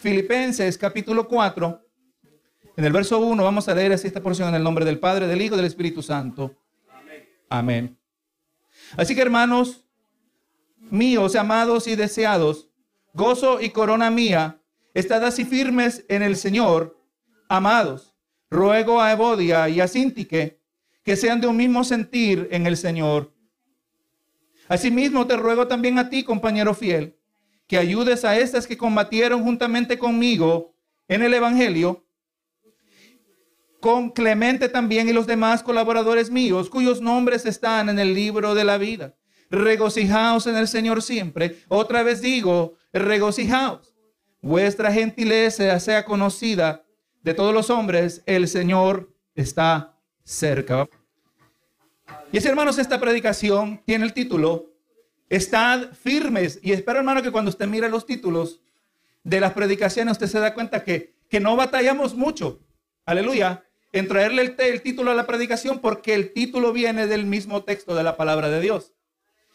Filipenses capítulo 4. En el verso 1 vamos a leer así esta porción en el nombre del Padre, del Hijo y del Espíritu Santo. Amén. Así que hermanos míos, amados y deseados, gozo y corona mía, estad así firmes en el Señor, amados. Ruego a Evodia y a Sintique que sean de un mismo sentir en el Señor. Asimismo te ruego también a ti, compañero fiel, que ayudes a estas que combatieron juntamente conmigo en el Evangelio, con Clemente también y los demás colaboradores míos, cuyos nombres están en el libro de la vida. Regocijaos en el Señor siempre. Otra vez digo, regocijaos. Vuestra gentileza sea conocida de todos los hombres. El Señor está cerca. Y es, hermanos, esta predicación tiene el título, Estad firmes. Y espero, hermano, que cuando usted mire los títulos de las predicaciones, usted se da cuenta que, que no batallamos mucho. Aleluya. En traerle el, el título a la predicación porque el título viene del mismo texto de la palabra de Dios.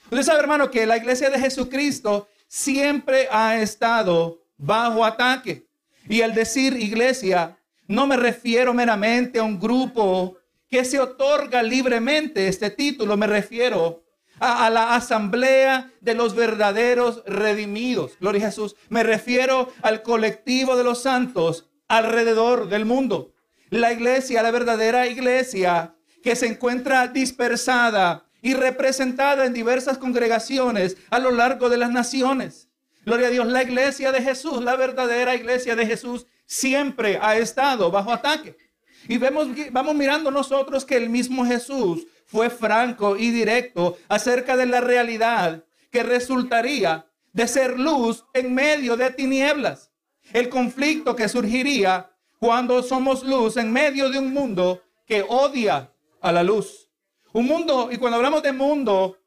Usted sabe, hermano, que la iglesia de Jesucristo siempre ha estado bajo ataque. Y al decir iglesia, no me refiero meramente a un grupo que se otorga libremente este título, me refiero a, la asamblea de los verdaderos redimidos. Gloria Jesús. Me refiero al colectivo de los santos alrededor del mundo. La iglesia, la verdadera iglesia que se encuentra dispersada y representada en diversas congregaciones a lo largo de las naciones. Gloria a Dios, la iglesia de Jesús, la verdadera iglesia de Jesús, siempre ha estado bajo ataque. Y vemos, vamos mirando nosotros que el mismo Jesús fue franco y directo acerca de la realidad que resultaría de ser luz en medio de tinieblas. El conflicto que surgiría cuando somos luz en medio de un mundo que odia a la luz. Un mundo, y cuando hablamos de mundo,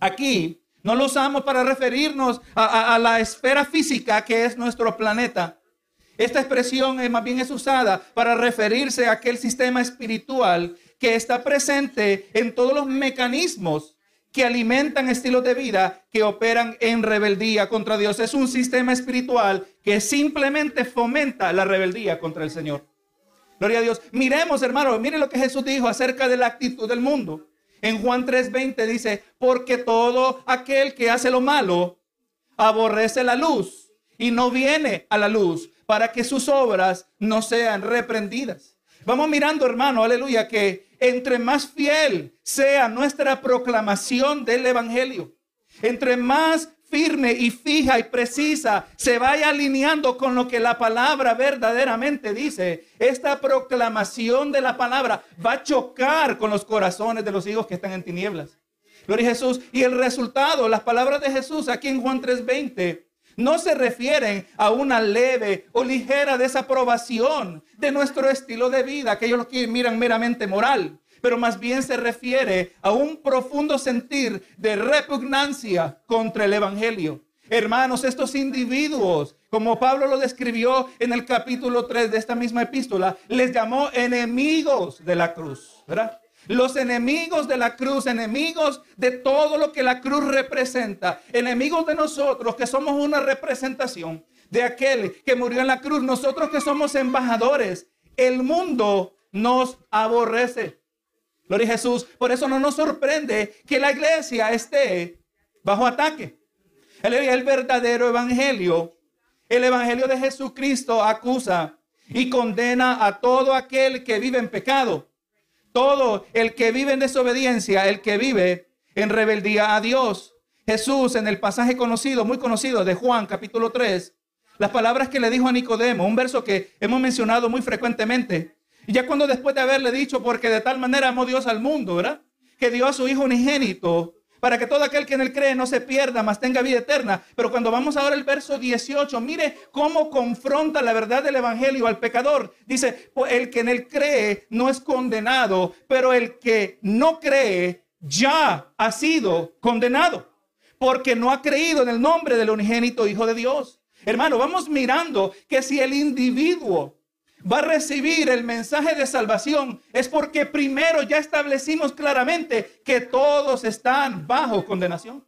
aquí no lo usamos para referirnos a, la esfera física que es nuestro planeta, esta expresión es, más bien es usada para referirse a aquel sistema espiritual que está presente en todos los mecanismos que alimentan estilos de vida que operan en rebeldía contra Dios. Es un sistema espiritual que simplemente fomenta la rebeldía contra el Señor. Gloria a Dios. Miremos, hermano, mire lo que Jesús dijo acerca de la actitud del mundo. En Juan 3:20 dice, porque todo aquel que hace lo malo aborrece la luz y no viene a la luz para que sus obras no sean reprendidas. Vamos mirando, hermano, aleluya, que entre más fiel sea nuestra proclamación del Evangelio, entre más firme y fija y precisa se vaya alineando con lo que la palabra verdaderamente dice, esta proclamación de la palabra va a chocar con los corazones de los hijos que están en tinieblas. Gloria a Jesús. Y el resultado, las palabras de Jesús aquí en Juan 3:20 no se refieren a una leve o ligera desaprobación de nuestro estilo de vida, aquellos que miran meramente moral, pero más bien se refiere a un profundo sentir de repugnancia contra el Evangelio. Hermanos, estos individuos, como Pablo lo describió en el capítulo 3 de esta misma epístola, les llamó enemigos de la cruz, ¿verdad? Los enemigos de la cruz, enemigos de todo lo que la cruz representa, enemigos de nosotros que somos una representación de aquel que murió en la cruz, nosotros que somos embajadores, el mundo nos aborrece. Gloria a Jesús. Por eso no nos sorprende que la iglesia esté bajo ataque. El, el verdadero evangelio, el evangelio de Jesucristo acusa y condena a todo aquel que vive en pecado todo el que vive en desobediencia, el que vive en rebeldía a Dios. Jesús en el pasaje conocido, muy conocido de Juan capítulo 3, las palabras que le dijo a Nicodemo, un verso que hemos mencionado muy frecuentemente. Y ya cuando después de haberle dicho, porque de tal manera amó Dios al mundo, ¿verdad? Que dio a su Hijo unigénito para que todo aquel que en él cree no se pierda, mas tenga vida eterna. Pero cuando vamos ahora al verso 18, mire cómo confronta la verdad del Evangelio al pecador. Dice, el que en él cree no es condenado, pero el que no cree ya ha sido condenado, porque no ha creído en el nombre del unigénito Hijo de Dios. Hermano, vamos mirando que si el individuo va a recibir el mensaje de salvación es porque primero ya establecimos claramente que todos están bajo condenación.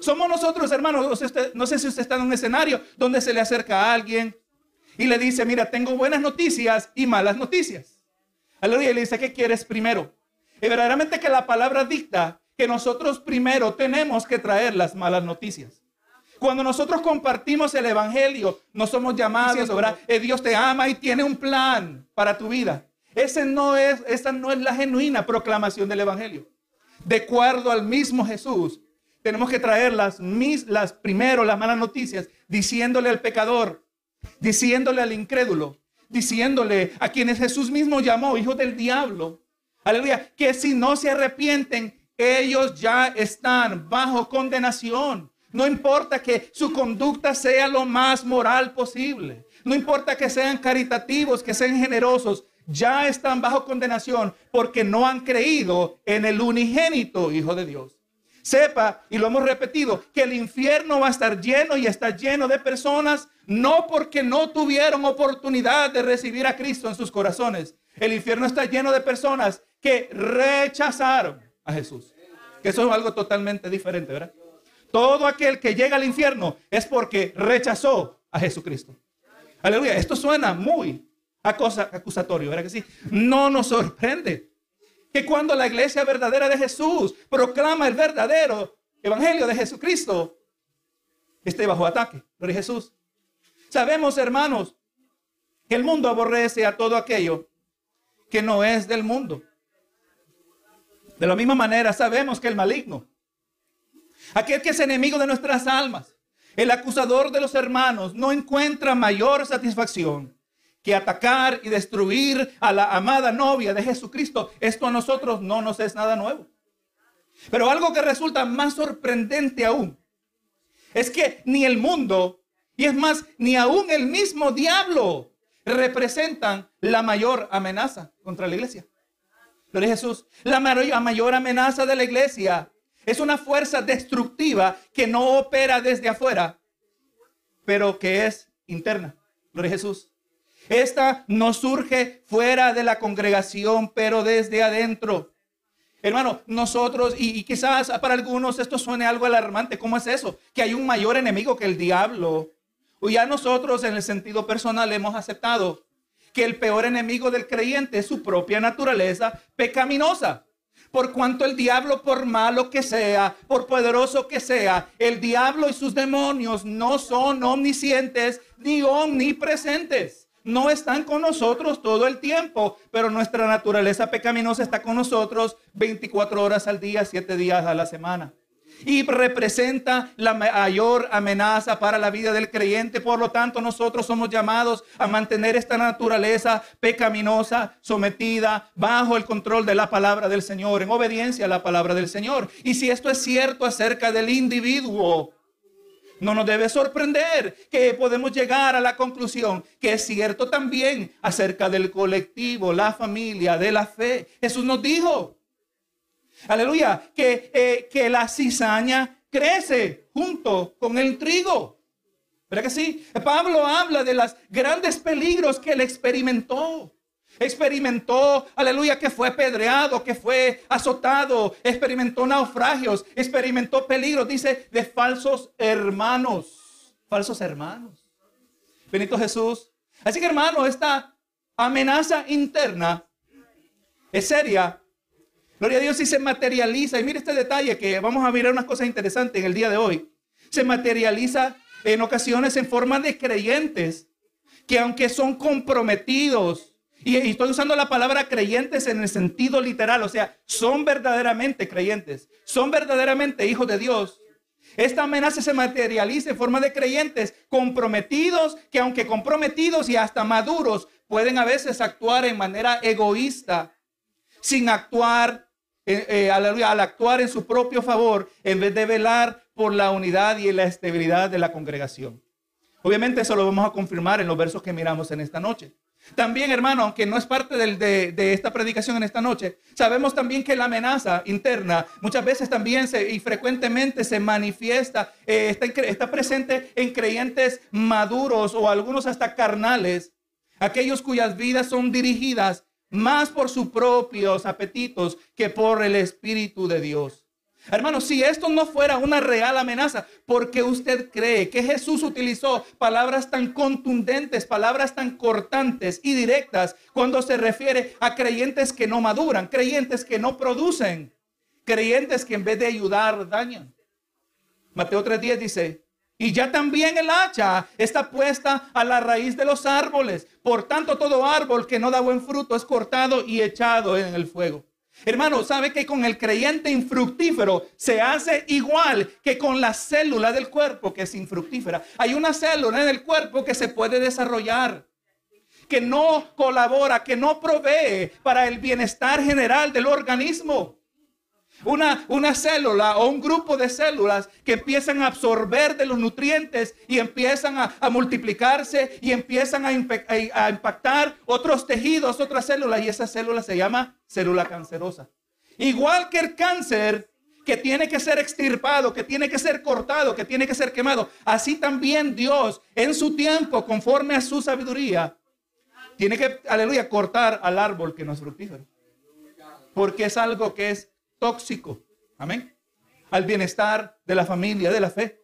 Somos nosotros, hermanos. No sé si usted está en un escenario donde se le acerca a alguien y le dice, mira, tengo buenas noticias y malas noticias. Aleluya. Y le dice, ¿qué quieres primero? Y verdaderamente que la palabra dicta que nosotros primero tenemos que traer las malas noticias. Cuando nosotros compartimos el Evangelio, no somos llamados, ¿verdad? Eh, Dios te ama y tiene un plan para tu vida. Ese no es, esa no es la genuina proclamación del Evangelio. De acuerdo al mismo Jesús, tenemos que traer las, mis, las primero las malas noticias, diciéndole al pecador, diciéndole al incrédulo, diciéndole a quienes Jesús mismo llamó hijos del diablo, aleluya, que si no se arrepienten, ellos ya están bajo condenación. No importa que su conducta sea lo más moral posible. No importa que sean caritativos, que sean generosos. Ya están bajo condenación porque no han creído en el unigénito Hijo de Dios. Sepa, y lo hemos repetido, que el infierno va a estar lleno y está lleno de personas, no porque no tuvieron oportunidad de recibir a Cristo en sus corazones. El infierno está lleno de personas que rechazaron a Jesús. Que eso es algo totalmente diferente, ¿verdad? Todo aquel que llega al infierno es porque rechazó a Jesucristo. Aleluya. Esto suena muy acusatorio, ¿verdad que sí? No nos sorprende que cuando la iglesia verdadera de Jesús proclama el verdadero evangelio de Jesucristo, esté bajo ataque. Gloria Jesús. Sabemos, hermanos, que el mundo aborrece a todo aquello que no es del mundo. De la misma manera, sabemos que el maligno, aquel que es enemigo de nuestras almas, el acusador de los hermanos, no encuentra mayor satisfacción que atacar y destruir a la amada novia de Jesucristo. Esto a nosotros no nos es nada nuevo. Pero algo que resulta más sorprendente aún es que ni el mundo, y es más, ni aún el mismo diablo representan la mayor amenaza contra la iglesia. Gloria Jesús. La mayor amenaza de la iglesia es una fuerza destructiva que no opera desde afuera, pero que es interna. Gloria Jesús. Esta no surge fuera de la congregación, pero desde adentro. Hermano, nosotros, y, y, quizás para algunos esto suene algo alarmante, ¿cómo es eso? Que hay un mayor enemigo que el diablo. O ya nosotros en el sentido personal hemos aceptado que el peor enemigo del creyente es su propia naturaleza pecaminosa. Por cuanto el diablo, por malo que sea, por poderoso que sea, el diablo y sus demonios no son omniscientes ni omnipresentes. No están con nosotros todo el tiempo, pero nuestra naturaleza pecaminosa está con nosotros 24 horas al día, 7 días a la semana y representa la mayor amenaza para la vida del creyente. Por lo tanto, nosotros somos llamados a mantener esta naturaleza pecaminosa sometida bajo el control de la palabra del Señor, en obediencia a la palabra del Señor. Y si esto es cierto acerca del individuo, no nos debe sorprender que podemos llegar a la conclusión que es cierto también acerca del colectivo, la familia, de la fe. Jesús nos dijo, Aleluya. Que, eh, que la cizaña crece junto con el trigo. ¿Verdad que sí? Pablo habla de los grandes peligros que él experimentó. Experimentó, aleluya, que fue pedreado, que fue azotado, experimentó naufragios, experimentó peligros, dice, de falsos hermanos. Falsos hermanos. Benito Jesús. Así que hermano, esta amenaza interna es seria Gloria a Dios si se materializa. Y mire este detalle que vamos a mirar unas cosas interesantes en el día de hoy. Se materializa en ocasiones en forma de creyentes que aunque son comprometidos, y, estoy usando la palabra creyentes en el sentido literal, o sea, son verdaderamente creyentes, son verdaderamente hijos de Dios. Esta amenaza se materializa en forma de creyentes comprometidos, que aunque comprometidos y hasta maduros, pueden a veces actuar en manera egoísta, sin actuar eh, eh, al actuar en su propio favor en vez de velar por la unidad y la estabilidad de la congregación. Obviamente eso lo vamos a confirmar en los versos que miramos en esta noche. También, hermano, aunque no es parte de, esta predicación en esta noche, sabemos también que la amenaza interna muchas veces también y frecuentemente se manifiesta, eh, está, está presente en creyentes maduros o algunos hasta carnales, aquellos cuyas vidas son dirigidas más por sus propios apetitos que por el Espíritu de Dios. Hermano, si esto no fuera una real amenaza, ¿por qué usted cree que Jesús utilizó palabras tan contundentes, palabras tan cortantes y directas cuando se refiere a creyentes que no maduran, creyentes que no producen, creyentes que en vez de ayudar dañan? Mateo 3:10 dice, y ya también el hacha está puesta a la raíz de los árboles. Por tanto, todo árbol que no da buen fruto es cortado y echado en el fuego. Hermano, ¿sabe que con el creyente infructífero se hace igual que con la célula del cuerpo que es infructífera? Hay una célula en el cuerpo que se puede desarrollar, que no colabora, que no provee para el bienestar general del organismo. Una, una célula o un grupo de células que empiezan a absorber de los nutrientes y empiezan a, multiplicarse y empiezan a, a, impactar otros tejidos, otras células y esa célula se llama célula cancerosa. Igual que el cáncer que tiene que ser extirpado, que tiene que ser cortado, que tiene que ser quemado, así también Dios en su tiempo, conforme a su sabiduría, tiene que, aleluya, cortar al árbol que no es fructífero. Porque es algo que es tóxico. Amén. Al bienestar de la familia, de la fe.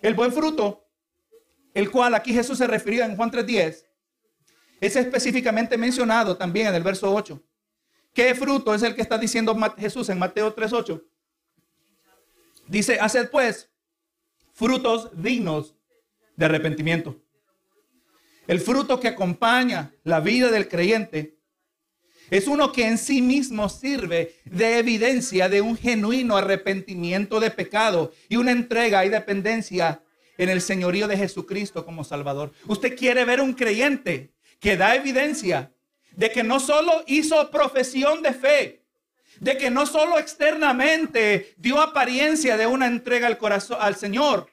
El buen fruto, el cual aquí Jesús se refirió en Juan 3.10, es específicamente mencionado también en el verso 8. ¿Qué fruto es el que está diciendo Jesús en Mateo 3.8? Dice, haced pues frutos dignos de arrepentimiento. El fruto que acompaña la vida del creyente es uno que en sí mismo sirve de evidencia de un genuino arrepentimiento de pecado y una entrega y dependencia en el señorío de Jesucristo como Salvador. Usted quiere ver un creyente que da evidencia de que no solo hizo profesión de fe, de que no solo externamente dio apariencia de una entrega al corazón al Señor,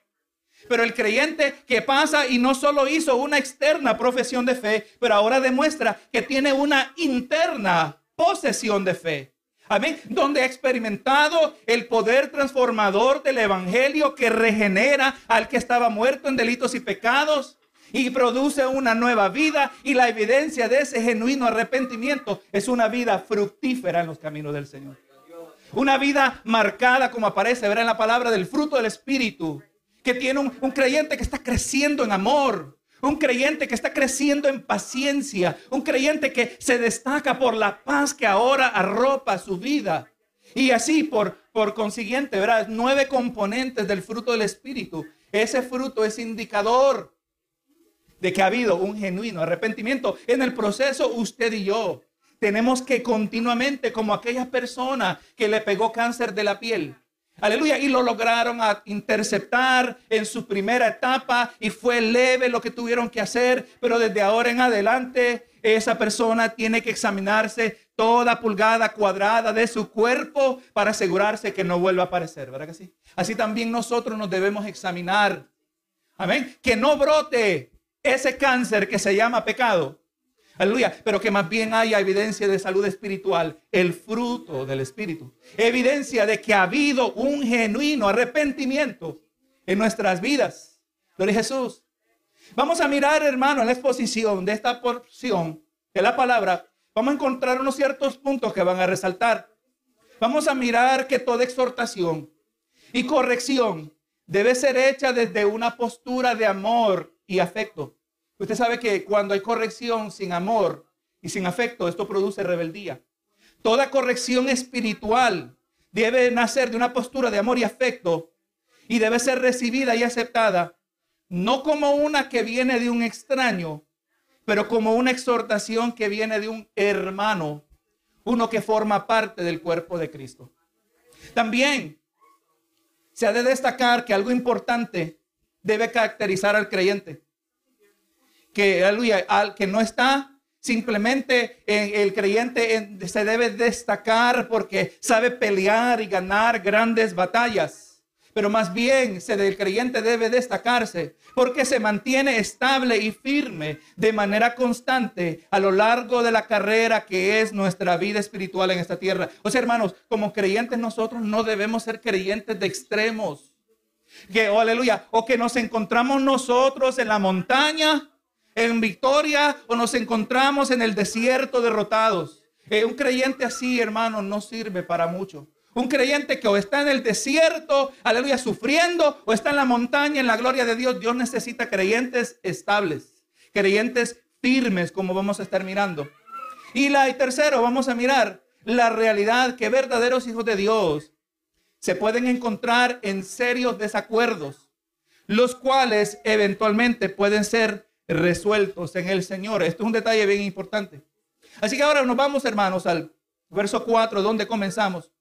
pero el creyente que pasa y no solo hizo una externa profesión de fe, pero ahora demuestra que tiene una interna posesión de fe. Amén. Donde ha experimentado el poder transformador del Evangelio que regenera al que estaba muerto en delitos y pecados y produce una nueva vida. Y la evidencia de ese genuino arrepentimiento es una vida fructífera en los caminos del Señor. Una vida marcada, como aparece, verá en la palabra del fruto del Espíritu que tiene un, creyente que está creciendo en amor, un creyente que está creciendo en paciencia, un creyente que se destaca por la paz que ahora arropa su vida. Y así, por, por consiguiente, ¿verdad? Nueve componentes del fruto del Espíritu. Ese fruto es indicador de que ha habido un genuino arrepentimiento. En el proceso, usted y yo tenemos que continuamente, como aquella persona que le pegó cáncer de la piel, Aleluya. Y lo lograron interceptar en su primera etapa y fue leve lo que tuvieron que hacer. Pero desde ahora en adelante esa persona tiene que examinarse toda pulgada cuadrada de su cuerpo para asegurarse que no vuelva a aparecer. ¿Verdad que sí? Así también nosotros nos debemos examinar. Amén. Que no brote ese cáncer que se llama pecado Aleluya. Pero que más bien haya evidencia de salud espiritual, el fruto del Espíritu. Evidencia de que ha habido un genuino arrepentimiento en nuestras vidas. Gloria Jesús. Vamos a mirar, hermano, en la exposición de esta porción de la palabra. Vamos a encontrar unos ciertos puntos que van a resaltar. Vamos a mirar que toda exhortación y corrección debe ser hecha desde una postura de amor y afecto. Usted sabe que cuando hay corrección sin amor y sin afecto, esto produce rebeldía. Toda corrección espiritual debe nacer de una postura de amor y afecto y debe ser recibida y aceptada no como una que viene de un extraño, pero como una exhortación que viene de un hermano, uno que forma parte del cuerpo de Cristo. También se ha de destacar que algo importante debe caracterizar al creyente que, aleluya, al que no está Simplemente el creyente se debe destacar porque sabe pelear y ganar grandes batallas. Pero más bien el creyente debe destacarse porque se mantiene estable y firme de manera constante a lo largo de la carrera que es nuestra vida espiritual en esta tierra. O sea, hermanos, como creyentes nosotros no debemos ser creyentes de extremos. Que, oh, aleluya, o que nos encontramos nosotros en la montaña en victoria o nos encontramos en el desierto derrotados. Eh, un creyente así, hermano, no sirve para mucho. Un creyente que o está en el desierto, aleluya, sufriendo, o está en la montaña, en la gloria de Dios. Dios necesita creyentes estables, creyentes firmes, como vamos a estar mirando. Y la y tercero, vamos a mirar la realidad que verdaderos hijos de Dios se pueden encontrar en serios desacuerdos, los cuales eventualmente pueden ser resueltos en el Señor. Esto es un detalle bien importante. Así que ahora nos vamos, hermanos, al verso 4, donde comenzamos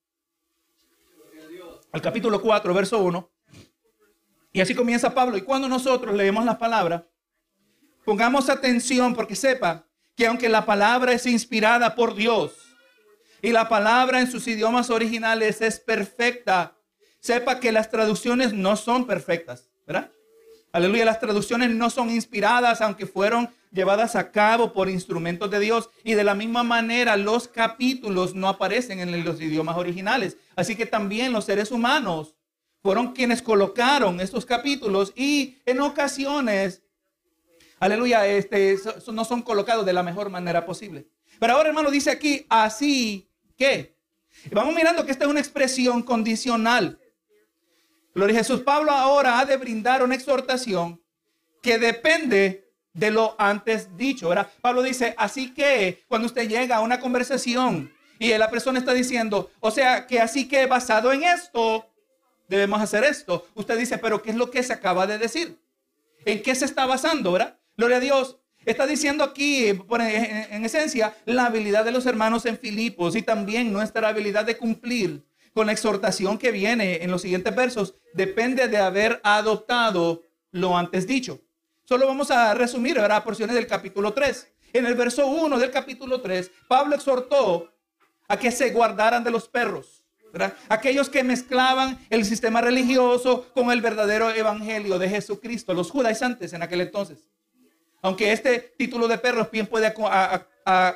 al capítulo 4, verso 1. Y así comienza Pablo. Y cuando nosotros leemos la palabra, pongamos atención porque sepa que aunque la palabra es inspirada por Dios y la palabra en sus idiomas originales es perfecta, sepa que las traducciones no son perfectas, ¿verdad? Aleluya, las traducciones no son inspiradas, aunque fueron llevadas a cabo por instrumentos de Dios. Y de la misma manera, los capítulos no aparecen en los idiomas originales. Así que también los seres humanos fueron quienes colocaron estos capítulos y en ocasiones, aleluya, este, no son colocados de la mejor manera posible. Pero ahora, hermano, dice aquí, así que, vamos mirando que esta es una expresión condicional. Gloria a Jesús. Pablo ahora ha de brindar una exhortación que depende de lo antes dicho. ¿verdad? Pablo dice, así que cuando usted llega a una conversación y la persona está diciendo, o sea, que así que basado en esto, debemos hacer esto. Usted dice, pero ¿qué es lo que se acaba de decir? ¿En qué se está basando, verdad? Gloria a Dios. Está diciendo aquí, en esencia, la habilidad de los hermanos en Filipos y también nuestra habilidad de cumplir con la exhortación que viene en los siguientes versos depende de haber adoptado lo antes dicho. Solo vamos a resumir ¿verdad? porciones del capítulo 3. En el verso 1 del capítulo 3, Pablo exhortó a que se guardaran de los perros. Aquellos que mezclaban el sistema religioso con el verdadero evangelio de Jesucristo, los judaizantes en aquel entonces. Aunque este título de perros bien puede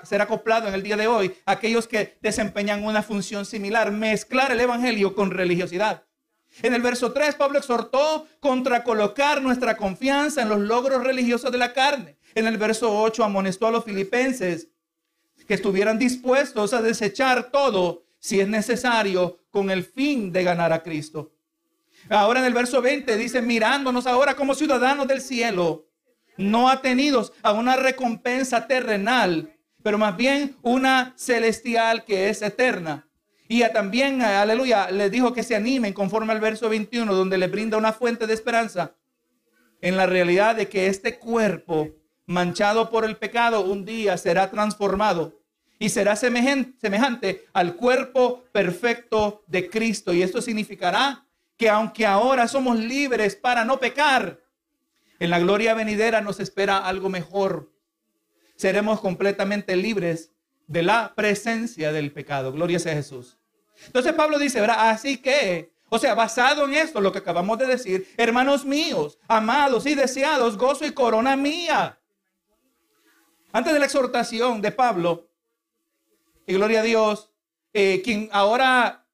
ser acoplado en el día de hoy, aquellos que desempeñan una función similar, mezclar el evangelio con religiosidad. En el verso 3, Pablo exhortó contra colocar nuestra confianza en los logros religiosos de la carne. En el verso 8 amonestó a los filipenses que estuvieran dispuestos a desechar todo si es necesario con el fin de ganar a Cristo. Ahora en el verso 20 dice, mirándonos ahora como ciudadanos del cielo, no atenidos a una recompensa terrenal, pero más bien una celestial que es eterna. Y también, aleluya, les dijo que se animen conforme al verso 21, donde le brinda una fuente de esperanza en la realidad de que este cuerpo manchado por el pecado un día será transformado y será semejante al cuerpo perfecto de Cristo. Y esto significará que aunque ahora somos libres para no pecar, en la gloria venidera nos espera algo mejor. Seremos completamente libres de la presencia del pecado. Gloria sea Jesús. Entonces Pablo dice, ¿verdad? Así que, o sea, basado en esto, lo que acabamos de decir, hermanos míos, amados y deseados, gozo y corona mía. Antes de la exhortación de Pablo, y gloria a Dios, eh, quien ahora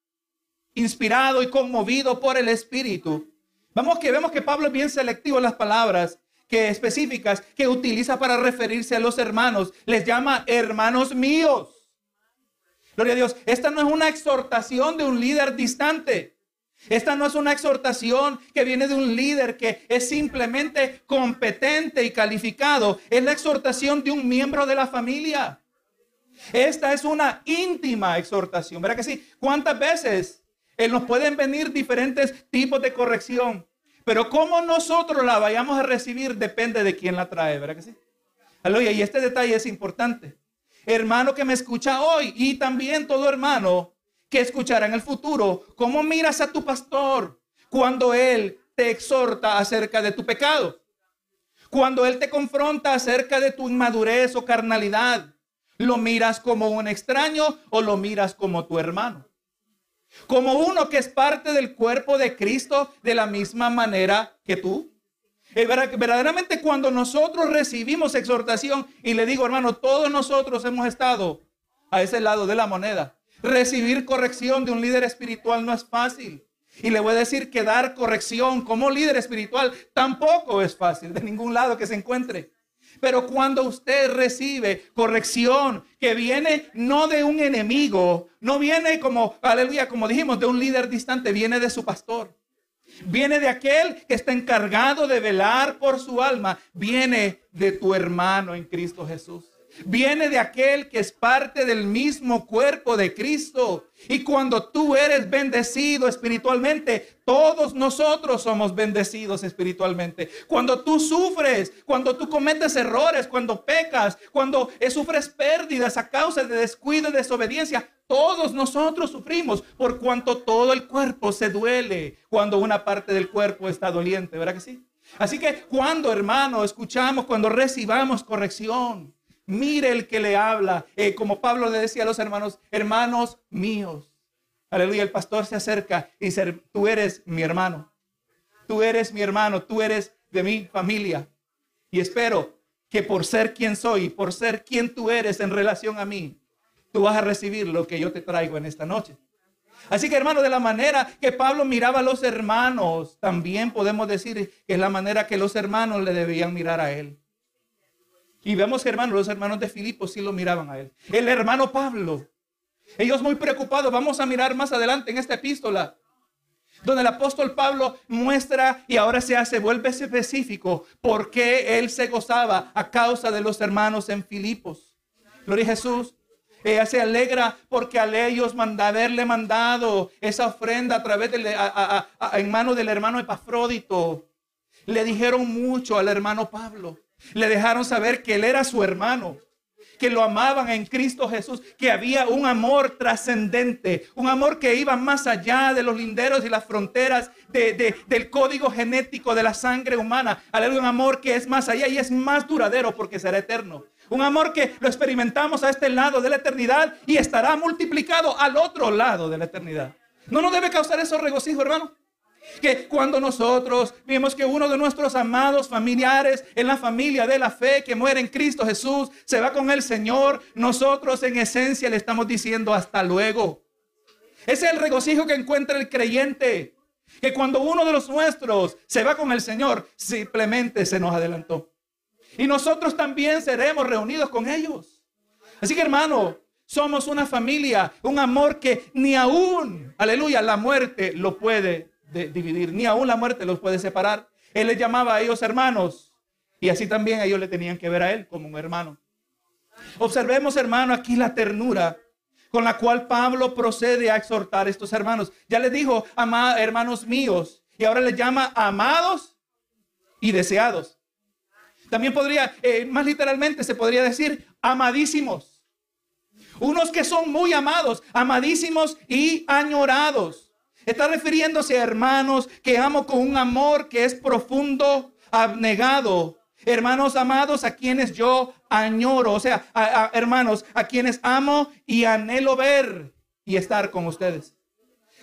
inspirado y conmovido por el Espíritu, vamos que vemos que Pablo es bien selectivo en las palabras que específicas que utiliza para referirse a los hermanos. Les llama hermanos míos. Gloria a Dios. Esta no es una exhortación de un líder distante. Esta no es una exhortación que viene de un líder que es simplemente competente y calificado. Es la exhortación de un miembro de la familia. Esta es una íntima exhortación. ¿Verdad que sí? ¿Cuántas veces eh, nos pueden venir diferentes tipos de corrección? Pero cómo nosotros la vayamos a recibir depende de quién la trae, ¿verdad que sí? Aleluya, y este detalle es importante. Hermano que me escucha hoy y también todo hermano que escuchará en el futuro, ¿cómo miras a tu pastor cuando él te exhorta acerca de tu pecado? Cuando él te confronta acerca de tu inmadurez o carnalidad, ¿lo miras como un extraño o lo miras como tu hermano? Como uno que es parte del cuerpo de Cristo de la misma manera que tú. Verdaderamente cuando nosotros recibimos exhortación y le digo, hermano, todos nosotros hemos estado a ese lado de la moneda. Recibir corrección de un líder espiritual no es fácil. Y le voy a decir que dar corrección como líder espiritual tampoco es fácil de ningún lado que se encuentre. Pero cuando usted recibe corrección que viene no de un enemigo, no viene como, aleluya, como dijimos, de un líder distante, viene de su pastor. Viene de aquel que está encargado de velar por su alma. Viene de tu hermano en Cristo Jesús. Viene de aquel que es parte del mismo cuerpo de Cristo. Y cuando tú eres bendecido espiritualmente, todos nosotros somos bendecidos espiritualmente. Cuando tú sufres, cuando tú cometes errores, cuando pecas, cuando sufres pérdidas a causa de descuido y desobediencia, todos nosotros sufrimos por cuanto todo el cuerpo se duele cuando una parte del cuerpo está doliente, ¿verdad que sí? Así que cuando, hermano, escuchamos, cuando recibamos corrección, Mire el que le habla, eh, como Pablo le decía a los hermanos, hermanos míos. Aleluya, el pastor se acerca y dice, tú eres mi hermano, tú eres mi hermano, tú eres de mi familia. Y espero que por ser quien soy, por ser quien tú eres en relación a mí, tú vas a recibir lo que yo te traigo en esta noche. Así que hermano, de la manera que Pablo miraba a los hermanos, también podemos decir que es la manera que los hermanos le debían mirar a él. Y vemos que hermanos, los hermanos de Filipo sí lo miraban a él. El hermano Pablo. Ellos muy preocupados. Vamos a mirar más adelante en esta epístola. Donde el apóstol Pablo muestra y ahora se hace, vuelve específico, por qué él se gozaba a causa de los hermanos en Filipos. Gloria a Jesús. Ella se alegra porque a ellos manda, haberle mandado esa ofrenda a través de, en manos del hermano Epafrodito. Le dijeron mucho al hermano Pablo. Le dejaron saber que él era su hermano, que lo amaban en Cristo Jesús, que había un amor trascendente, un amor que iba más allá de los linderos y las fronteras del código genético de la sangre humana. Aleluya, un amor que es más allá y es más duradero porque será eterno. Un amor que lo experimentamos a este lado de la eternidad y estará multiplicado al otro lado de la eternidad. ¿No nos debe causar eso regocijo, hermano? Que cuando nosotros vimos que uno de nuestros amados familiares en la familia de la fe que muere en Cristo Jesús se va con el Señor, nosotros en esencia le estamos diciendo hasta luego. Es el regocijo que encuentra el creyente. Que cuando uno de los nuestros se va con el Señor, simplemente se nos adelantó. Y nosotros también seremos reunidos con ellos. Así que hermano, somos una familia, un amor que ni aún, aleluya, la muerte lo puede de dividir, ni aún la muerte los puede separar. Él les llamaba a ellos hermanos y así también ellos le tenían que ver a él como un hermano. Observemos, hermano, aquí la ternura con la cual Pablo procede a exhortar a estos hermanos. Ya les dijo, hermanos míos, y ahora les llama amados y deseados. También podría, eh, más literalmente, se podría decir amadísimos. Unos que son muy amados, amadísimos y añorados. Está refiriéndose a hermanos que amo con un amor que es profundo, abnegado. Hermanos amados a quienes yo añoro, o sea, hermanos a quienes amo y anhelo ver y estar con ustedes.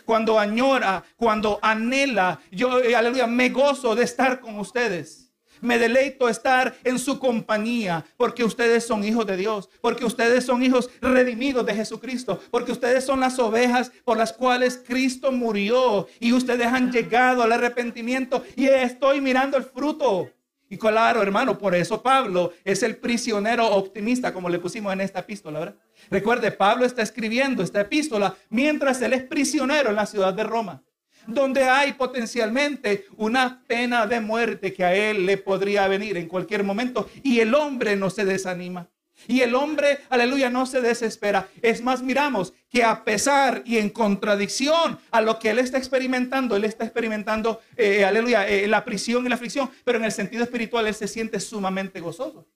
Cuando añora, cuando anhela, yo, aleluya, me gozo de estar con ustedes. Me deleito estar en su compañía porque ustedes son hijos de Dios, porque ustedes son hijos redimidos de Jesucristo, porque ustedes son las ovejas por las cuales Cristo murió y ustedes han llegado al arrepentimiento y estoy mirando el fruto. Y claro, hermano, por eso Pablo es el prisionero optimista, como le pusimos en esta epístola, ¿verdad? Recuerde, Pablo está escribiendo esta epístola mientras él es prisionero en la ciudad de Roma donde hay potencialmente una pena de muerte que a él le podría venir en cualquier momento. Y el hombre no se desanima. Y el hombre, aleluya, no se desespera. Es más, miramos que a pesar y en contradicción a lo que él está experimentando, él está experimentando, eh, aleluya, eh, la prisión y la aflicción, pero en el sentido espiritual él se siente sumamente gozoso.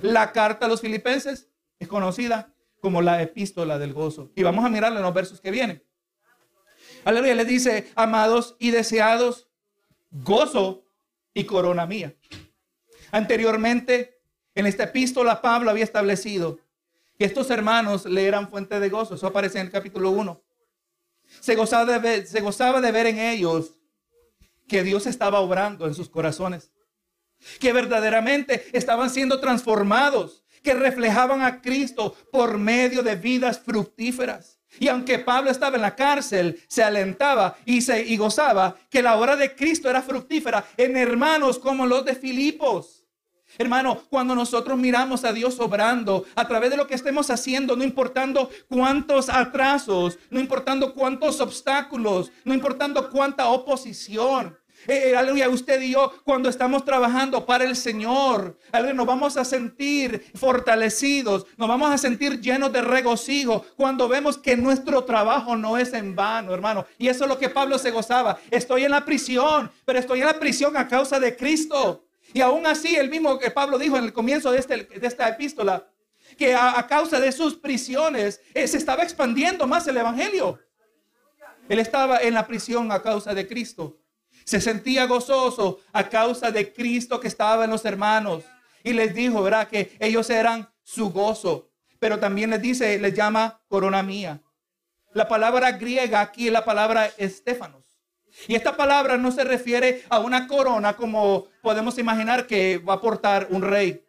La carta a los filipenses es conocida como la epístola del gozo. Y vamos a mirarla en los versos que vienen. Aleluya, le dice, amados y deseados, gozo y corona mía. Anteriormente, en esta epístola, Pablo había establecido que estos hermanos le eran fuente de gozo. Eso aparece en el capítulo 1. Se gozaba, de ver, se gozaba de ver en ellos que Dios estaba obrando en sus corazones. Que verdaderamente estaban siendo transformados. Que reflejaban a Cristo por medio de vidas fructíferas. Y aunque Pablo estaba en la cárcel, se alentaba y, gozaba que la obra de Cristo era fructífera en hermanos como los de Filipos. Hermano, cuando nosotros miramos a Dios obrando a través de lo que estemos haciendo, no importando cuántos atrasos, no importando cuántos obstáculos, no importando cuánta oposición, eh, eh, aleluya, usted y yo, cuando estamos trabajando para el Señor, nos vamos a sentir fortalecidos, nos vamos a sentir llenos de regocijo cuando vemos que nuestro trabajo no es en vano, hermano. Y eso es lo que Pablo se gozaba. Estoy en la prisión, pero estoy en la prisión a causa de Cristo. Y aún así, el mismo que Pablo dijo en el comienzo de, este, esta epístola, que a, causa de sus prisiones eh, se estaba expandiendo más el Evangelio. Él estaba en la prisión a causa de Cristo. Se sentía gozoso a causa de Cristo que estaba en los hermanos. Y les dijo, ¿verdad? Que ellos eran su gozo. Pero también les dice, les llama corona mía. La palabra griega aquí es la palabra estéfanos. Y esta palabra no se refiere a una corona como podemos imaginar que va a portar un rey.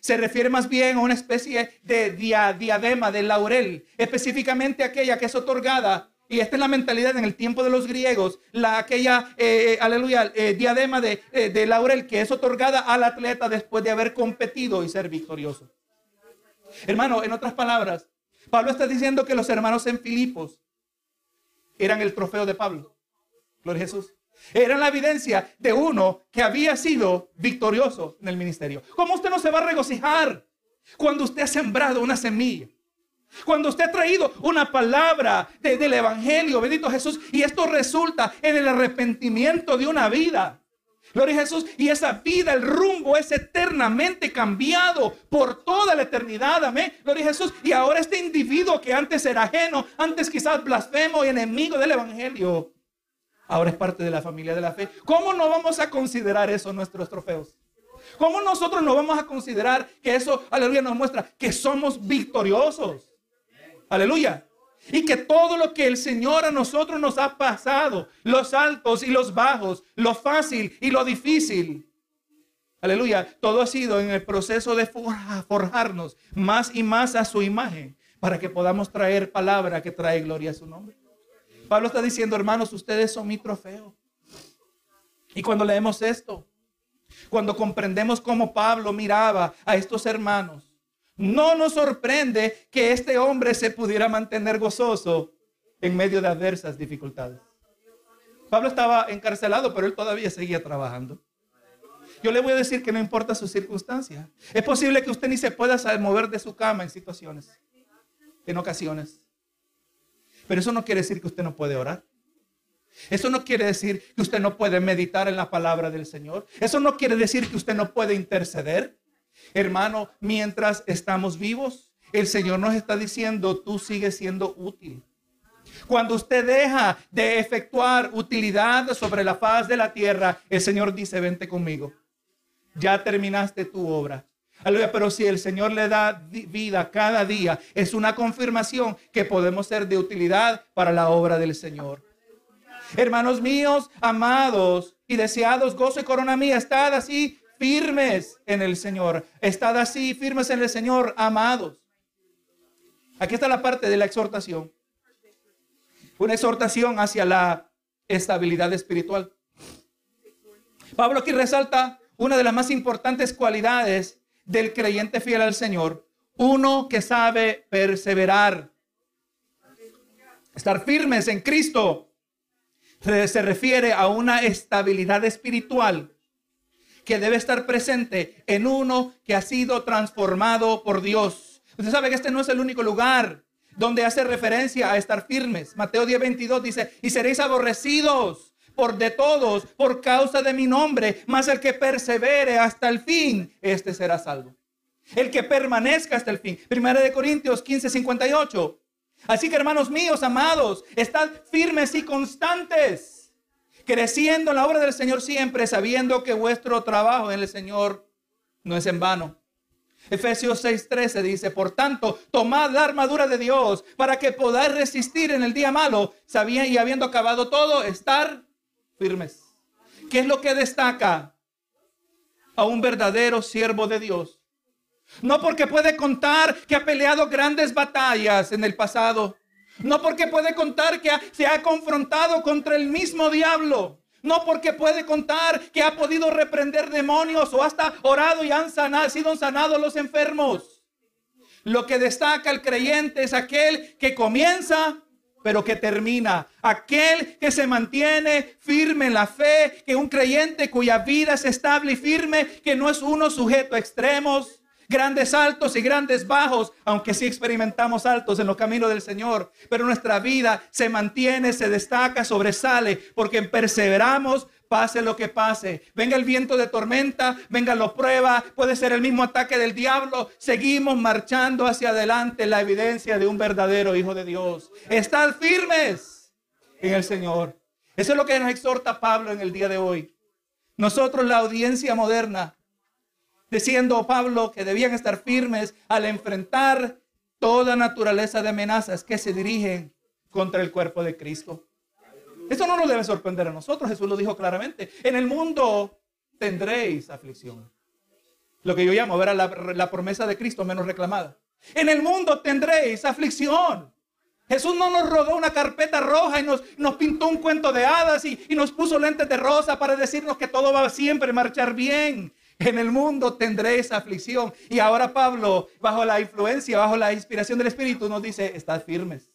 Se refiere más bien a una especie de diadema de laurel, específicamente aquella que es otorgada y esta es la mentalidad en el tiempo de los griegos, la aquella, eh, aleluya, eh, diadema de, eh, de laurel que es otorgada al atleta después de haber competido y ser victorioso. Hermano, en otras palabras, Pablo está diciendo que los hermanos en Filipos eran el trofeo de Pablo. Gloria a Jesús. Eran la evidencia de uno que había sido victorioso en el ministerio. ¿Cómo usted no se va a regocijar cuando usted ha sembrado una semilla? Cuando usted ha traído una palabra del Evangelio, bendito Jesús, y esto resulta en el arrepentimiento de una vida. Gloria a Jesús. Y esa vida, el rumbo es eternamente cambiado por toda la eternidad. Amén. Gloria a Jesús. Y ahora este individuo que antes era ajeno, antes quizás blasfemo y enemigo del Evangelio, ahora es parte de la familia de la fe. ¿Cómo no vamos a considerar eso nuestros trofeos? ¿Cómo nosotros no vamos a considerar que eso, aleluya, nos muestra que somos victoriosos? Aleluya. Y que todo lo que el Señor a nosotros nos ha pasado, los altos y los bajos, lo fácil y lo difícil, aleluya, todo ha sido en el proceso de forjarnos más y más a su imagen para que podamos traer palabra que trae gloria a su nombre. Pablo está diciendo, hermanos, ustedes son mi trofeo. Y cuando leemos esto, cuando comprendemos cómo Pablo miraba a estos hermanos, no nos sorprende que este hombre se pudiera mantener gozoso en medio de adversas dificultades. Pablo estaba encarcelado, pero él todavía seguía trabajando. Yo le voy a decir que no importa su circunstancia. Es posible que usted ni se pueda mover de su cama en situaciones, en ocasiones. Pero eso no quiere decir que usted no puede orar. Eso no quiere decir que usted no puede meditar en la palabra del Señor. Eso no quiere decir que usted no puede interceder. Hermano, mientras estamos vivos, el Señor nos está diciendo, tú sigues siendo útil. Cuando usted deja de efectuar utilidad sobre la faz de la tierra, el Señor dice, vente conmigo. Ya terminaste tu obra. Pero si el Señor le da vida cada día, es una confirmación que podemos ser de utilidad para la obra del Señor. Hermanos míos, amados y deseados, gozo y corona mía, estad así firmes en el Señor. Estad así, firmes en el Señor, amados. Aquí está la parte de la exhortación. Una exhortación hacia la estabilidad espiritual. Pablo aquí resalta una de las más importantes cualidades del creyente fiel al Señor. Uno que sabe perseverar. Estar firmes en Cristo se refiere a una estabilidad espiritual que debe estar presente en uno que ha sido transformado por Dios. Usted sabe que este no es el único lugar donde hace referencia a estar firmes. Mateo 10, 22 dice, y seréis aborrecidos por de todos por causa de mi nombre, mas el que persevere hasta el fin, este será salvo. El que permanezca hasta el fin. Primera de Corintios 15, 58. Así que hermanos míos, amados, estad firmes y constantes creciendo en la obra del Señor siempre, sabiendo que vuestro trabajo en el Señor no es en vano. Efesios 6:13 dice, por tanto, tomad la armadura de Dios para que podáis resistir en el día malo, sabía y habiendo acabado todo, estar firmes. ¿Qué es lo que destaca a un verdadero siervo de Dios? No porque puede contar que ha peleado grandes batallas en el pasado, no porque puede contar que se ha confrontado contra el mismo diablo. No porque puede contar que ha podido reprender demonios o hasta orado y han sanado, sido sanados los enfermos. Lo que destaca el creyente es aquel que comienza pero que termina. Aquel que se mantiene firme en la fe, que un creyente cuya vida es estable y firme, que no es uno sujeto a extremos, grandes altos y grandes bajos, aunque sí experimentamos altos en los caminos del Señor, pero nuestra vida se mantiene, se destaca, sobresale, porque perseveramos, pase lo que pase. Venga el viento de tormenta, venga la prueba, puede ser el mismo ataque del diablo. Seguimos marchando hacia adelante la evidencia de un verdadero Hijo de Dios. Estad firmes en el Señor. Eso es lo que nos exhorta Pablo en el día de hoy. Nosotros, la audiencia moderna, diciendo Pablo que debían estar firmes al enfrentar toda naturaleza de amenazas que se dirigen contra el cuerpo de Cristo. Eso no nos debe sorprender a nosotros. Jesús lo dijo claramente. En el mundo tendréis aflicción. Lo que yo llamo, ver la, la promesa de Cristo menos reclamada. En el mundo tendréis aflicción. Jesús no nos rodó una carpeta roja y nos, nos pintó un cuento de hadas y, y, nos puso lentes de rosa para decirnos que todo va siempre a marchar bien. En el mundo tendréis aflicción. Y ahora Pablo, bajo la influencia, bajo la inspiración del Espíritu, nos dice, estad firmes.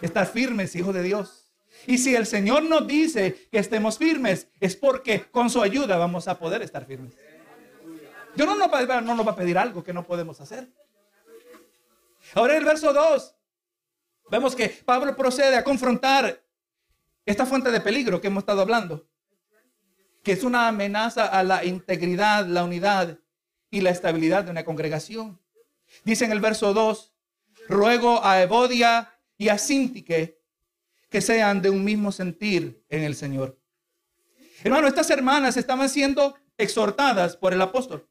Estad firmes, hijo de Dios. Y si el Señor nos dice que estemos firmes, es porque con su ayuda vamos a poder estar firmes. Dios no nos, va, no nos va a pedir algo que no podemos hacer. Ahora en el verso 2, vemos que Pablo procede a confrontar esta fuente de peligro que hemos estado hablando, que es una amenaza a la integridad, la unidad y la estabilidad de una congregación. Dice en el verso 2, ruego a Evodia y a Sintique que sean de un mismo sentir en el Señor. Hermano, estas hermanas estaban siendo exhortadas por el apóstol.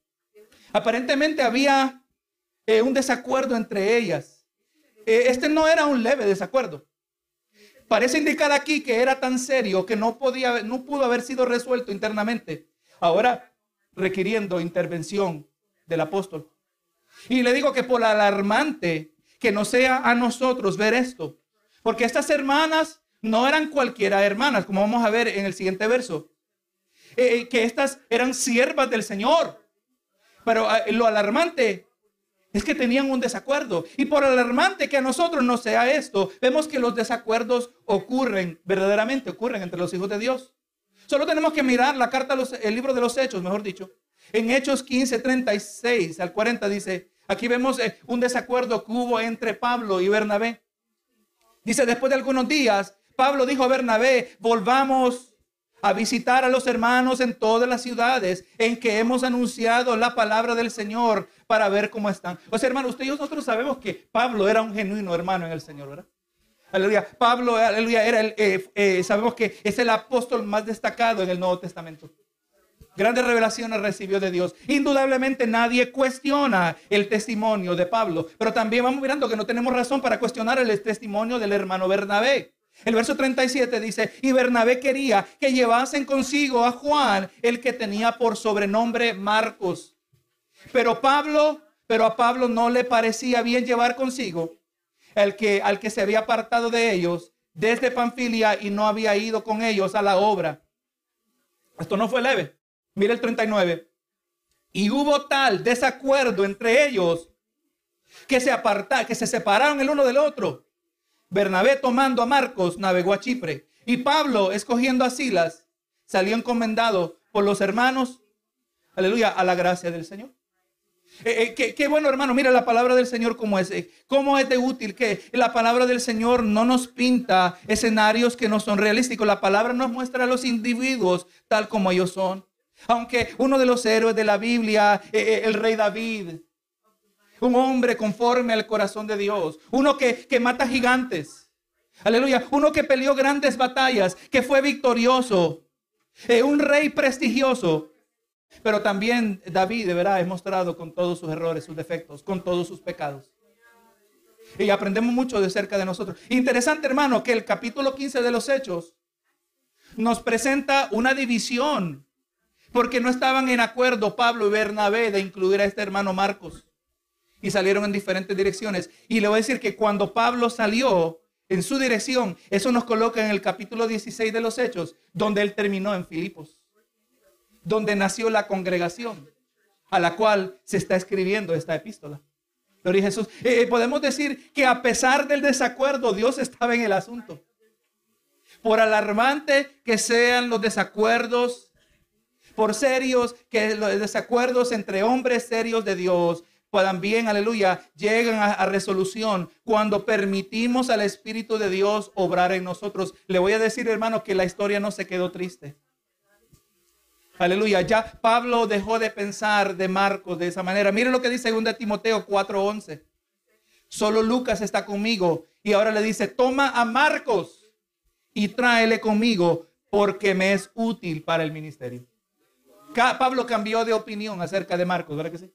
Aparentemente había eh, un desacuerdo entre ellas. Eh, este no era un leve desacuerdo. Parece indicar aquí que era tan serio que no podía, no pudo haber sido resuelto internamente. Ahora requiriendo intervención del apóstol. Y le digo que por alarmante que no sea a nosotros ver esto, porque estas hermanas no eran cualquiera hermanas, como vamos a ver en el siguiente verso. Eh, eh, que estas eran siervas del Señor. Pero eh, lo alarmante es que tenían un desacuerdo. Y por alarmante que a nosotros no sea esto, vemos que los desacuerdos ocurren, verdaderamente ocurren entre los hijos de Dios. Solo tenemos que mirar la carta, el libro de los Hechos, mejor dicho. En Hechos 15, 36 al 40 dice, aquí vemos un desacuerdo que hubo entre Pablo y Bernabé. Dice, después de algunos días, Pablo dijo a Bernabé, volvamos a visitar a los hermanos en todas las ciudades en que hemos anunciado la palabra del Señor para ver cómo están. O sea, hermano, usted y nosotros sabemos que Pablo era un genuino hermano en el Señor, ¿verdad? Aleluya. Pablo, aleluya, era el, eh, eh, sabemos que es el apóstol más destacado en el Nuevo Testamento. Grandes revelaciones recibió de Dios. Indudablemente nadie cuestiona el testimonio de Pablo, pero también vamos mirando que no tenemos razón para cuestionar el testimonio del hermano Bernabé. El verso 37 dice, y Bernabé quería que llevasen consigo a Juan, el que tenía por sobrenombre Marcos. Pero Pablo, pero a Pablo no le parecía bien llevar consigo el que, al que se había apartado de ellos desde Panfilia y no había ido con ellos a la obra. Esto no fue leve. Mira el 39. Y hubo tal desacuerdo entre ellos que se apartaron, que se separaron el uno del otro. Bernabé tomando a Marcos navegó a Chipre y Pablo escogiendo a Silas salió encomendado por los hermanos, aleluya, a la gracia del Señor. Eh, eh, qué, bueno, hermano. Mira la palabra del Señor como es. Eh, cómo es de útil que la palabra del Señor no nos pinta escenarios que no son realísticos. La palabra nos muestra a los individuos tal como ellos son. Aunque uno de los héroes de la Biblia, eh, el rey David, un hombre conforme al corazón de Dios, uno que, mata gigantes, aleluya, uno que peleó grandes batallas, que fue victorioso, un rey prestigioso. Pero también David, de verdad, es mostrado con todos sus errores, sus defectos, con todos sus pecados. Y aprendemos mucho de cerca de nosotros. Interesante, hermano, que el capítulo 15 de los Hechos nos presenta una división porque no estaban en acuerdo Pablo y Bernabé de incluir a este hermano Marcos. Y salieron en diferentes direcciones. Y le voy a decir que cuando Pablo salió, en su dirección. Eso nos coloca en el capítulo 16 de los Hechos, donde él terminó en Filipos, donde nació la congregación a la cual se está escribiendo esta epístola. Gloria Jesús. Eh, eh, podemos decir que a pesar del desacuerdo, Dios estaba en el asunto. Por alarmante que sean los desacuerdos, por serios que los desacuerdos entre hombres serios de Dios, también, aleluya, llegan a, resolución cuando permitimos al Espíritu de Dios obrar en nosotros. Le voy a decir, hermano, que la historia no se quedó triste. Aleluya. Ya Pablo dejó de pensar de Marcos de esa manera. Mire lo que dice 2 Timoteo 4:11. Solo Lucas está conmigo. Y ahora le dice, toma a Marcos y tráele conmigo porque me es útil para el ministerio. Pablo cambió de opinión acerca de Marcos, ¿verdad que sí?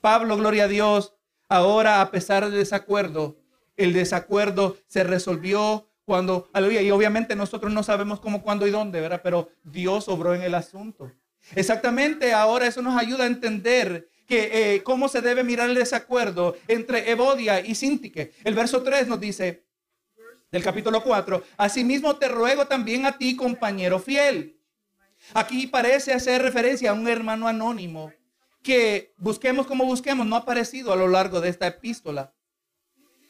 Pablo, gloria a Dios, ahora a pesar del desacuerdo, el desacuerdo se resolvió cuando, aleluya, y obviamente nosotros no sabemos cómo, cuándo y dónde, ¿verdad? Pero Dios obró en el asunto. Exactamente, ahora eso nos ayuda a entender que eh, cómo se debe mirar el desacuerdo entre Evodia y Sintique. El verso 3 nos dice, del capítulo 4, asimismo te ruego también a ti, compañero fiel. Aquí parece hacer referencia a un hermano anónimo que busquemos como busquemos no ha aparecido a lo largo de esta epístola.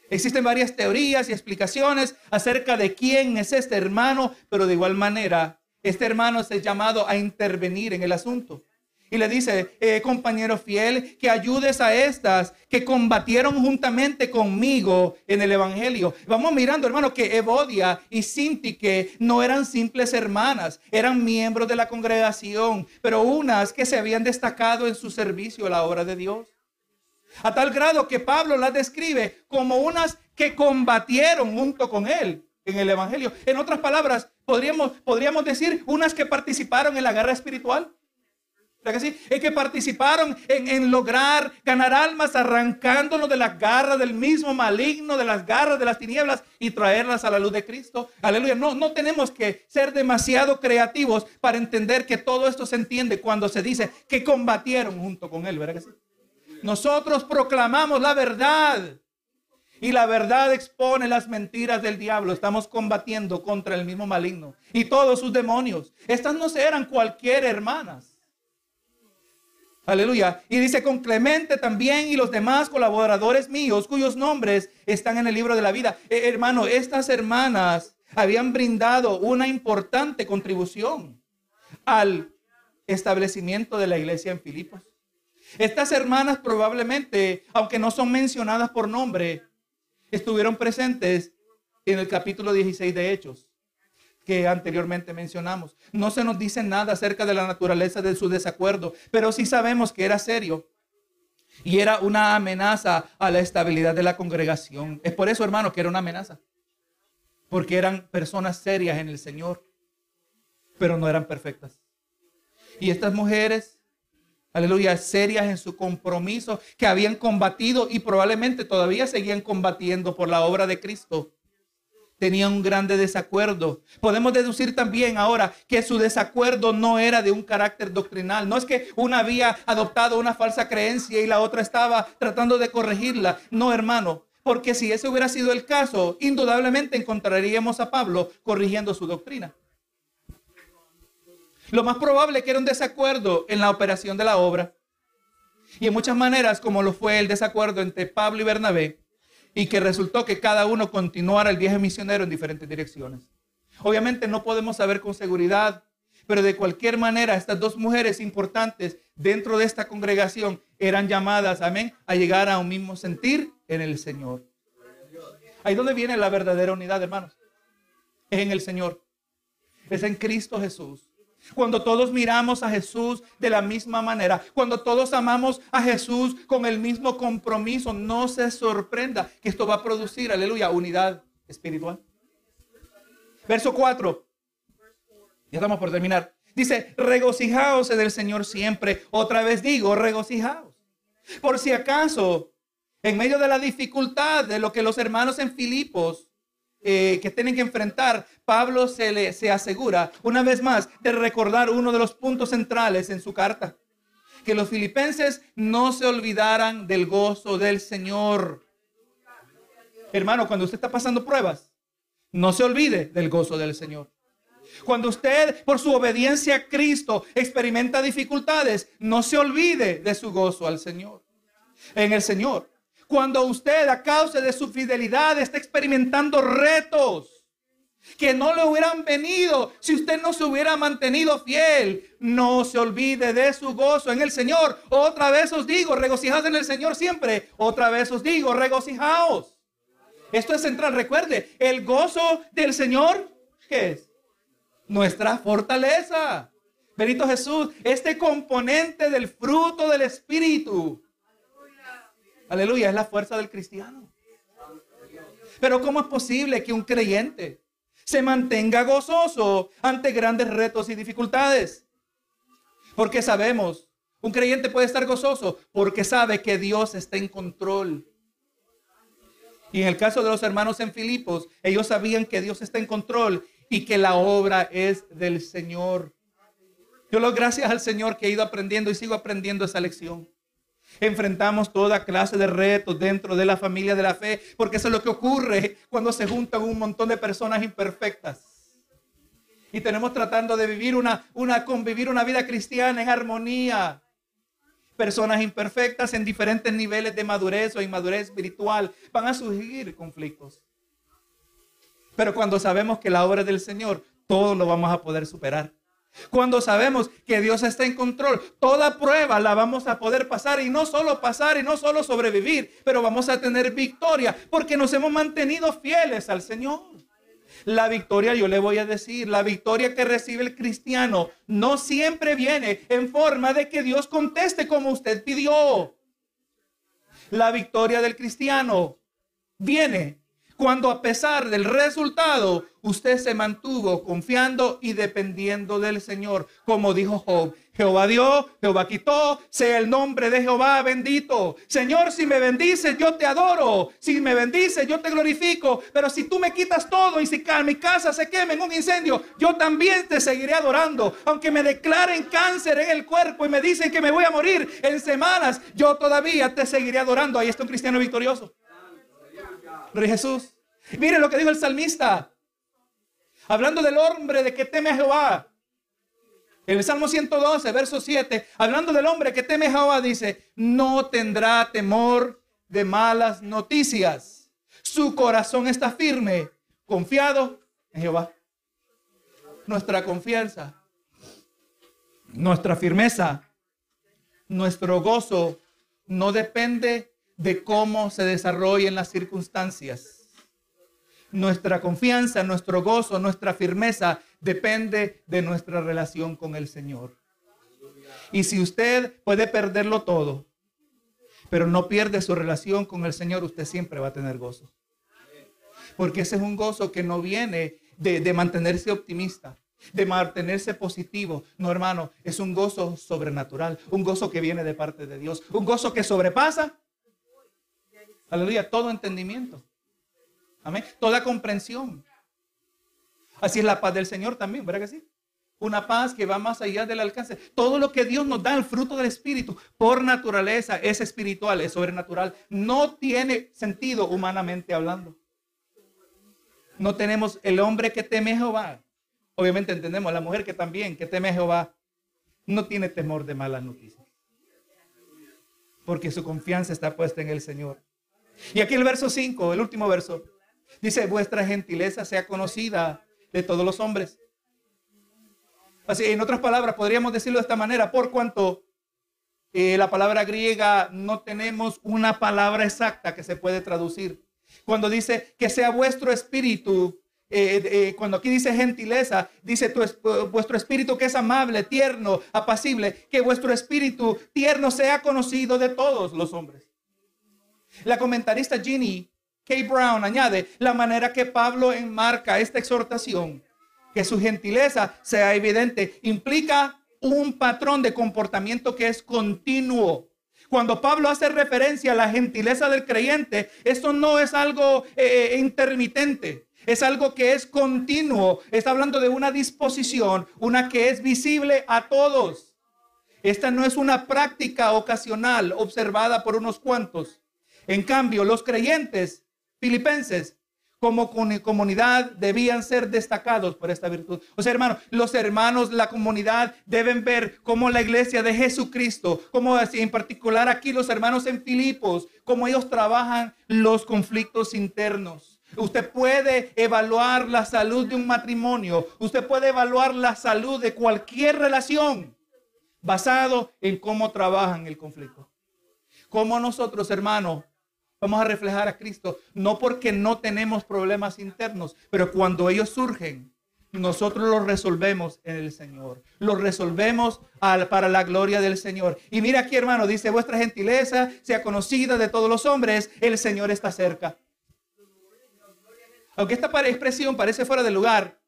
Existen varias teorías y explicaciones acerca de quién es este hermano, pero de igual manera, este hermano es llamado a intervenir en el asunto. Y le dice, eh, compañero fiel, que ayudes a estas que combatieron juntamente conmigo en el Evangelio. Vamos mirando, hermano, que Evodia y Sintique no eran simples hermanas, eran miembros de la congregación, pero unas que se habían destacado en su servicio a la obra de Dios. A tal grado que Pablo las describe como unas que combatieron junto con él en el Evangelio. En otras palabras, podríamos, podríamos decir unas que participaron en la guerra espiritual que sí? Es que participaron en, lograr ganar almas arrancándonos de las garras del mismo maligno, de las garras de las tinieblas y traerlas a la luz de Cristo. Aleluya. No, no tenemos que ser demasiado creativos para entender que todo esto se entiende cuando se dice que combatieron junto con Él. ¿Verdad que sí? Nosotros proclamamos la verdad. Y la verdad expone las mentiras del diablo. Estamos combatiendo contra el mismo maligno y todos sus demonios. Estas no eran cualquier hermanas. Aleluya. Y dice con Clemente también y los demás colaboradores míos cuyos nombres están en el libro de la vida. Eh, hermano, estas hermanas habían brindado una importante contribución al establecimiento de la iglesia en Filipos. Estas hermanas probablemente, aunque no son mencionadas por nombre, estuvieron presentes en el capítulo 16 de Hechos que anteriormente mencionamos. No se nos dice nada acerca de la naturaleza de su desacuerdo, pero sí sabemos que era serio y era una amenaza a la estabilidad de la congregación. Es por eso, hermano, que era una amenaza, porque eran personas serias en el Señor, pero no eran perfectas. Y estas mujeres, aleluya, serias en su compromiso, que habían combatido y probablemente todavía seguían combatiendo por la obra de Cristo tenía un grande desacuerdo. Podemos deducir también ahora que su desacuerdo no era de un carácter doctrinal. No es que una había adoptado una falsa creencia y la otra estaba tratando de corregirla. No, hermano. Porque si ese hubiera sido el caso, indudablemente encontraríamos a Pablo corrigiendo su doctrina. Lo más probable que era un desacuerdo en la operación de la obra. Y en muchas maneras, como lo fue el desacuerdo entre Pablo y Bernabé, y que resultó que cada uno continuara el viaje misionero en diferentes direcciones. Obviamente no podemos saber con seguridad, pero de cualquier manera estas dos mujeres importantes dentro de esta congregación eran llamadas, amén, a llegar a un mismo sentir en el Señor. Ahí donde viene la verdadera unidad, hermanos. Es en el Señor. Es en Cristo Jesús. Cuando todos miramos a Jesús de la misma manera, cuando todos amamos a Jesús con el mismo compromiso, no se sorprenda que esto va a producir, aleluya, unidad espiritual. Verso 4. Ya estamos por terminar. Dice, regocijaos en el Señor siempre. Otra vez digo, regocijaos. Por si acaso, en medio de la dificultad de lo que los hermanos en Filipos eh, que tienen que enfrentar, Pablo se, le, se asegura una vez más de recordar uno de los puntos centrales en su carta. Que los filipenses no se olvidaran del gozo del Señor. Hermano, cuando usted está pasando pruebas, No se olvide del gozo del Señor. Cuando usted, por su obediencia a Cristo, experimenta dificultades, no se olvide de su gozo al Señor. En el Señor. Cuando usted, a causa de su fidelidad, está experimentando retos que no le hubieran venido si usted no se hubiera mantenido fiel. No se olvide de su gozo en el Señor. Otra vez os digo, regocijaos en el Señor siempre. Otra vez os digo, regocijaos. Esto es central. Recuerde, el gozo del Señor, ¿qué es? Nuestra fortaleza. Benito Jesús, este componente del fruto del Espíritu. Aleluya, es la fuerza del cristiano. Pero ¿cómo es posible que un creyente se mantenga gozoso ante grandes retos y dificultades. Porque sabemos, un creyente puede estar gozoso porque sabe que Dios está en control. Y en el caso de los hermanos en Filipos, ellos sabían que Dios está en control y que la obra es del Señor. Yo lo gracias al Señor que he ido aprendiendo y sigo aprendiendo esa lección. Enfrentamos toda clase de retos dentro de la familia de la fe, porque eso es lo que ocurre cuando se juntan un montón de personas imperfectas. Y tenemos tratando de vivir una, una, convivir una vida cristiana en armonía. Personas imperfectas en diferentes niveles de madurez o inmadurez espiritual van a surgir conflictos. Pero cuando sabemos que la obra del Señor, todo lo vamos a poder superar. Cuando sabemos que Dios está en control, toda prueba la vamos a poder pasar y no solo pasar y no solo sobrevivir, pero vamos a tener victoria porque nos hemos mantenido fieles al Señor. La victoria, yo le voy a decir, la victoria que recibe el cristiano no siempre viene en forma de que Dios conteste como usted pidió. La victoria del cristiano viene cuando a pesar del resultado, usted se mantuvo confiando y dependiendo del Señor, como dijo Job. Jehová dio, Jehová quitó, sea el nombre de Jehová bendito. Señor, si me bendices, yo te adoro. Si me bendices, yo te glorifico. Pero si tú me quitas todo y si mi casa se quema en un incendio, yo también te seguiré adorando. Aunque me declaren cáncer en el cuerpo y me dicen que me voy a morir en semanas, yo todavía te seguiré adorando. Ahí está un cristiano victorioso. Rey Jesús. Mire lo que dijo el salmista. Hablando del hombre de que teme a Jehová. El Salmo 112, verso 7, hablando del hombre que teme a Jehová, dice, no tendrá temor de malas noticias. Su corazón está firme, confiado en Jehová. Nuestra confianza, nuestra firmeza, nuestro gozo no depende de cómo se desarrollen las circunstancias. Nuestra confianza, nuestro gozo, nuestra firmeza depende de nuestra relación con el Señor. Y si usted puede perderlo todo, pero no pierde su relación con el Señor, usted siempre va a tener gozo. Porque ese es un gozo que no viene de, de mantenerse optimista, de mantenerse positivo. No, hermano, es un gozo sobrenatural, un gozo que viene de parte de Dios, un gozo que sobrepasa Aleluya, todo entendimiento. Amén. Toda comprensión. Así es la paz del Señor también, ¿verdad que sí? Una paz que va más allá del alcance. Todo lo que Dios nos da, el fruto del Espíritu, por naturaleza es espiritual, es sobrenatural. No tiene sentido humanamente hablando. No tenemos el hombre que teme a Jehová. Obviamente entendemos la mujer que también, que teme a Jehová, no tiene temor de malas noticias. Porque su confianza está puesta en el Señor. Y aquí el verso 5, el último verso, dice, vuestra gentileza sea conocida de todos los hombres. Así, en otras palabras, podríamos decirlo de esta manera, por cuanto eh, la palabra griega no tenemos una palabra exacta que se puede traducir. Cuando dice que sea vuestro espíritu, eh, eh, cuando aquí dice gentileza, dice tu, vuestro espíritu que es amable, tierno, apacible, que vuestro espíritu tierno sea conocido de todos los hombres. La comentarista Ginny K. Brown añade la manera que Pablo enmarca esta exhortación, que su gentileza sea evidente, implica un patrón de comportamiento que es continuo. Cuando Pablo hace referencia a la gentileza del creyente, esto no es algo eh, intermitente, es algo que es continuo. Está hablando de una disposición, una que es visible a todos. Esta no es una práctica ocasional observada por unos cuantos. En cambio, los creyentes filipenses como comunidad debían ser destacados por esta virtud. O sea, hermano, los hermanos, la comunidad deben ver cómo la iglesia de Jesucristo, como en particular aquí los hermanos en Filipos, cómo ellos trabajan los conflictos internos. Usted puede evaluar la salud de un matrimonio, usted puede evaluar la salud de cualquier relación basado en cómo trabajan el conflicto. Cómo nosotros, hermanos, Vamos a reflejar a Cristo, no porque no tenemos problemas internos, pero cuando ellos surgen, nosotros los resolvemos en el Señor. Los resolvemos para la gloria del Señor. Y mira aquí, hermano, dice, vuestra gentileza sea conocida de todos los hombres, el Señor está cerca. Aunque esta expresión parece fuera de lugar,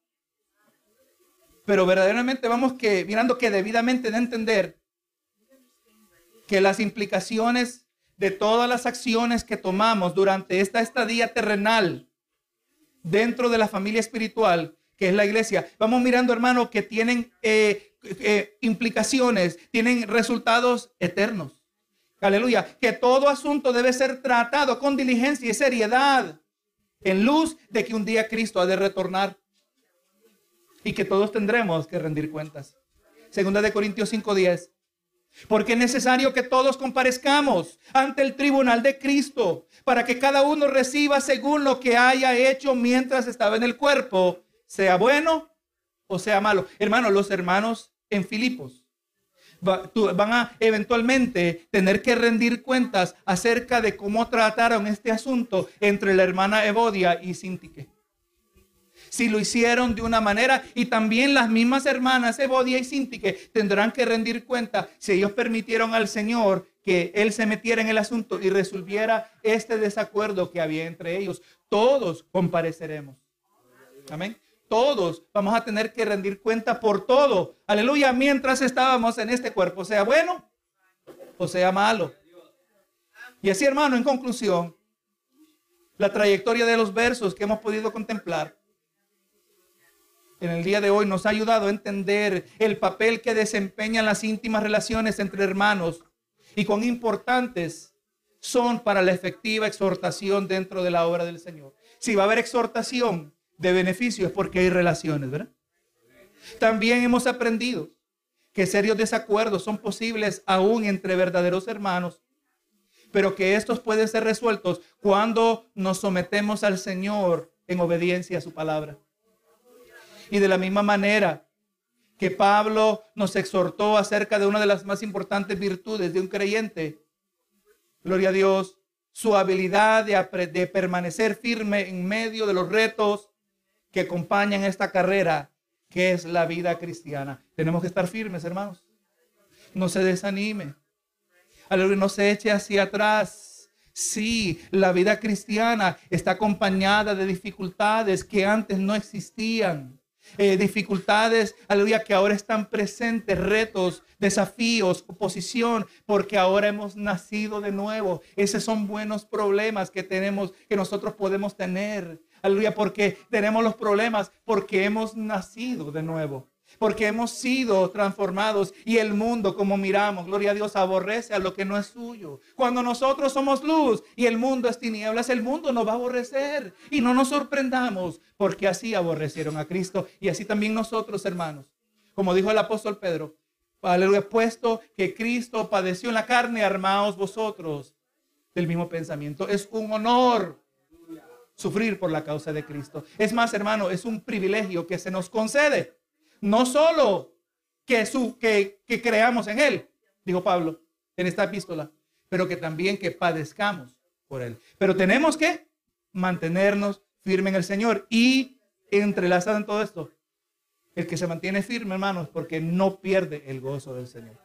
pero verdaderamente vamos que mirando que debidamente de entender que las implicaciones de todas las acciones que tomamos durante esta estadía terrenal dentro de la familia espiritual, que es la iglesia. Vamos mirando, hermano, que tienen eh, eh, implicaciones, tienen resultados eternos. Aleluya. Que todo asunto debe ser tratado con diligencia y seriedad, en luz de que un día Cristo ha de retornar y que todos tendremos que rendir cuentas. Segunda de Corintios 5:10. Porque es necesario que todos comparezcamos ante el tribunal de Cristo para que cada uno reciba según lo que haya hecho mientras estaba en el cuerpo, sea bueno o sea malo. Hermanos, los hermanos en Filipos van a eventualmente tener que rendir cuentas acerca de cómo trataron este asunto entre la hermana Evodia y Sintique si lo hicieron de una manera. Y también las mismas hermanas Evodia y Sintique tendrán que rendir cuenta si ellos permitieron al Señor que Él se metiera en el asunto y resolviera este desacuerdo que había entre ellos. Todos compareceremos. Amén. Todos vamos a tener que rendir cuenta por todo. Aleluya. Mientras estábamos en este cuerpo, sea bueno o sea malo. Y así, hermano, en conclusión, la trayectoria de los versos que hemos podido contemplar en el día de hoy nos ha ayudado a entender el papel que desempeñan las íntimas relaciones entre hermanos y cuán importantes son para la efectiva exhortación dentro de la obra del Señor. Si va a haber exhortación de beneficio es porque hay relaciones, ¿verdad? También hemos aprendido que serios desacuerdos son posibles aún entre verdaderos hermanos, pero que estos pueden ser resueltos cuando nos sometemos al Señor en obediencia a su palabra. Y de la misma manera que Pablo nos exhortó acerca de una de las más importantes virtudes de un creyente, gloria a Dios, su habilidad de, permanecer firme en medio de los retos que acompañan esta carrera, que es la vida cristiana. Tenemos que estar firmes, hermanos. No se desanime. Aleluya, no se eche hacia atrás. Sí, la vida cristiana está acompañada de dificultades que antes no existían. Eh, dificultades, aleluya, que ahora están presentes, retos, desafíos, oposición, porque ahora hemos nacido de nuevo. Esos son buenos problemas que tenemos, que nosotros podemos tener. Aleluya, porque tenemos los problemas, porque hemos nacido de nuevo porque hemos sido transformados y el mundo, como miramos, gloria a Dios, aborrece a lo que no es suyo. Cuando nosotros somos luz y el mundo es tinieblas, el mundo nos va a aborrecer y no nos sorprendamos, porque así aborrecieron a Cristo y así también nosotros, hermanos. Como dijo el apóstol Pedro, aleluya, puesto que Cristo padeció en la carne, armaos vosotros del mismo pensamiento. Es un honor sufrir por la causa de Cristo. Es más, hermano, es un privilegio que se nos concede no solo que, su, que, que creamos en Él, dijo Pablo en esta epístola, pero que también que padezcamos por Él. Pero tenemos que mantenernos firmes en el Señor y entrelazado en todo esto. El que se mantiene firme, hermanos, porque no pierde el gozo del Señor.